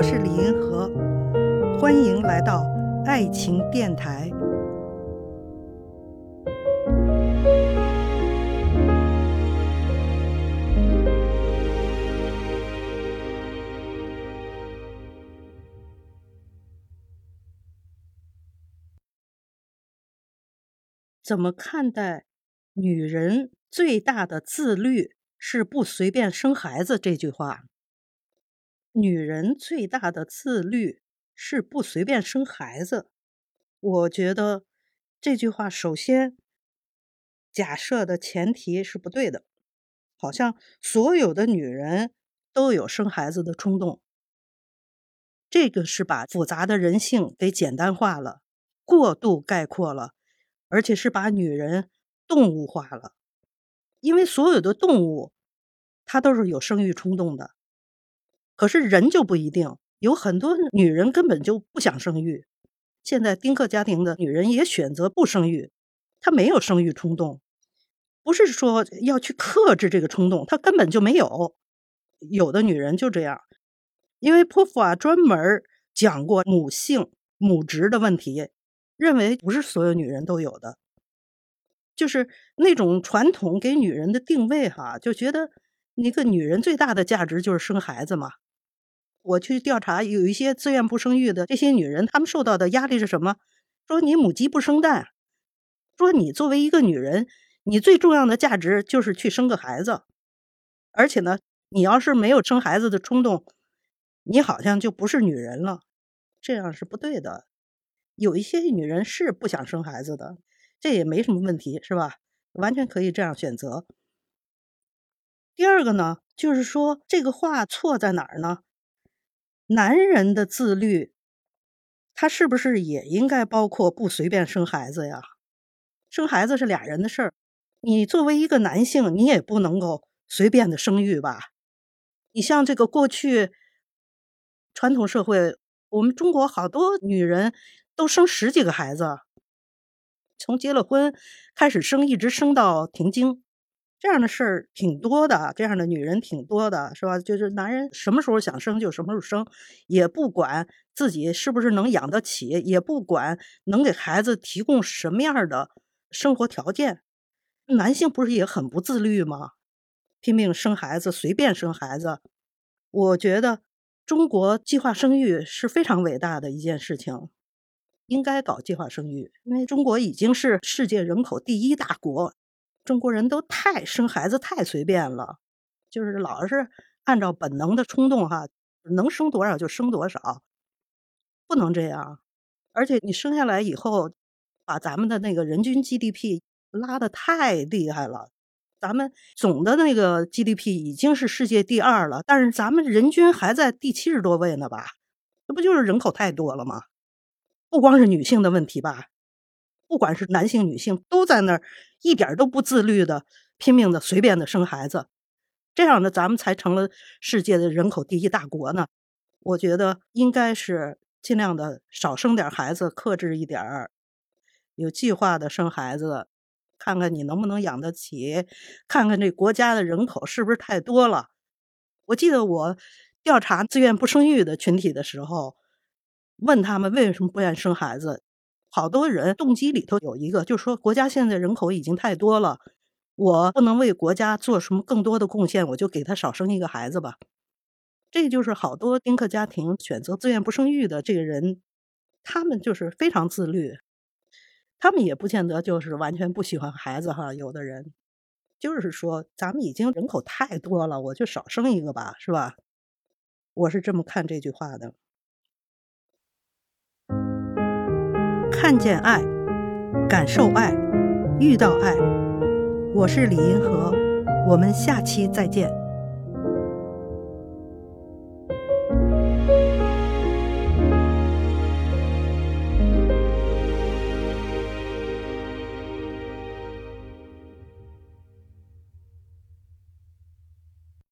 我是李银河，欢迎来到爱情电台。怎么看待女人最大的自律是不随便生孩子这句话？女人最大的自律是不随便生孩子。我觉得这句话首先假设的前提是不对的，好像所有的女人都有生孩子的冲动，这个是把复杂的人性给简单化了，过度概括了，而且是把女人动物化了。因为所有的动物它都是有生育冲动的。可是人就不一定，有很多女人根本就不想生育。现在丁克家庭的女人也选择不生育，她没有生育冲动，不是说要去克制这个冲动，她根本就没有。有的女人就这样，因为泼妇啊专门讲过母性母职的问题，认为不是所有女人都有的，就是那种传统给女人的定位哈，就觉得一个女人最大的价值就是生孩子嘛。我去调查，有一些自愿不生育的这些女人，她们受到的压力是什么？说你母鸡不生蛋，说你作为一个女人，你最重要的价值就是去生个孩子，而且呢，你要是没有生孩子的冲动，你好像就不是女人了，这样是不对的。有一些女人是不想生孩子的，这也没什么问题，是吧？完全可以这样选择。第二个呢，就是说这个话错在哪儿呢？男人的自律，他是不是也应该包括不随便生孩子呀？生孩子是俩人的事儿，你作为一个男性，你也不能够随便的生育吧？你像这个过去传统社会，我们中国好多女人都生十几个孩子，从结了婚开始生，一直生到停经。这样的事儿挺多的，这样的女人挺多的，是吧？就是男人什么时候想生就什么时候生，也不管自己是不是能养得起，也不管能给孩子提供什么样的生活条件。男性不是也很不自律吗？拼命生孩子，随便生孩子。我觉得中国计划生育是非常伟大的一件事情，应该搞计划生育，因为中国已经是世界人口第一大国。中国人都太生孩子太随便了，就是老是按照本能的冲动哈，能生多少就生多少，不能这样。而且你生下来以后，把咱们的那个人均 GDP 拉的太厉害了，咱们总的那个 GDP 已经是世界第二了，但是咱们人均还在第七十多位呢吧？这不就是人口太多了吗？不光是女性的问题吧？不管是男性女性，都在那儿一点都不自律的，拼命的随便的生孩子，这样的咱们才成了世界的人口第一大国呢。我觉得应该是尽量的少生点孩子，克制一点儿，有计划的生孩子，看看你能不能养得起，看看这国家的人口是不是太多了。我记得我调查自愿不生育的群体的时候，问他们为什么不愿意生孩子。好多人动机里头有一个，就是说国家现在人口已经太多了，我不能为国家做什么更多的贡献，我就给他少生一个孩子吧。这就是好多丁克家庭选择自愿不生育的这个人，他们就是非常自律，他们也不见得就是完全不喜欢孩子哈。有的人就是说，咱们已经人口太多了，我就少生一个吧，是吧？我是这么看这句话的。看见爱，感受爱，遇到爱。我是李银河，我们下期再见。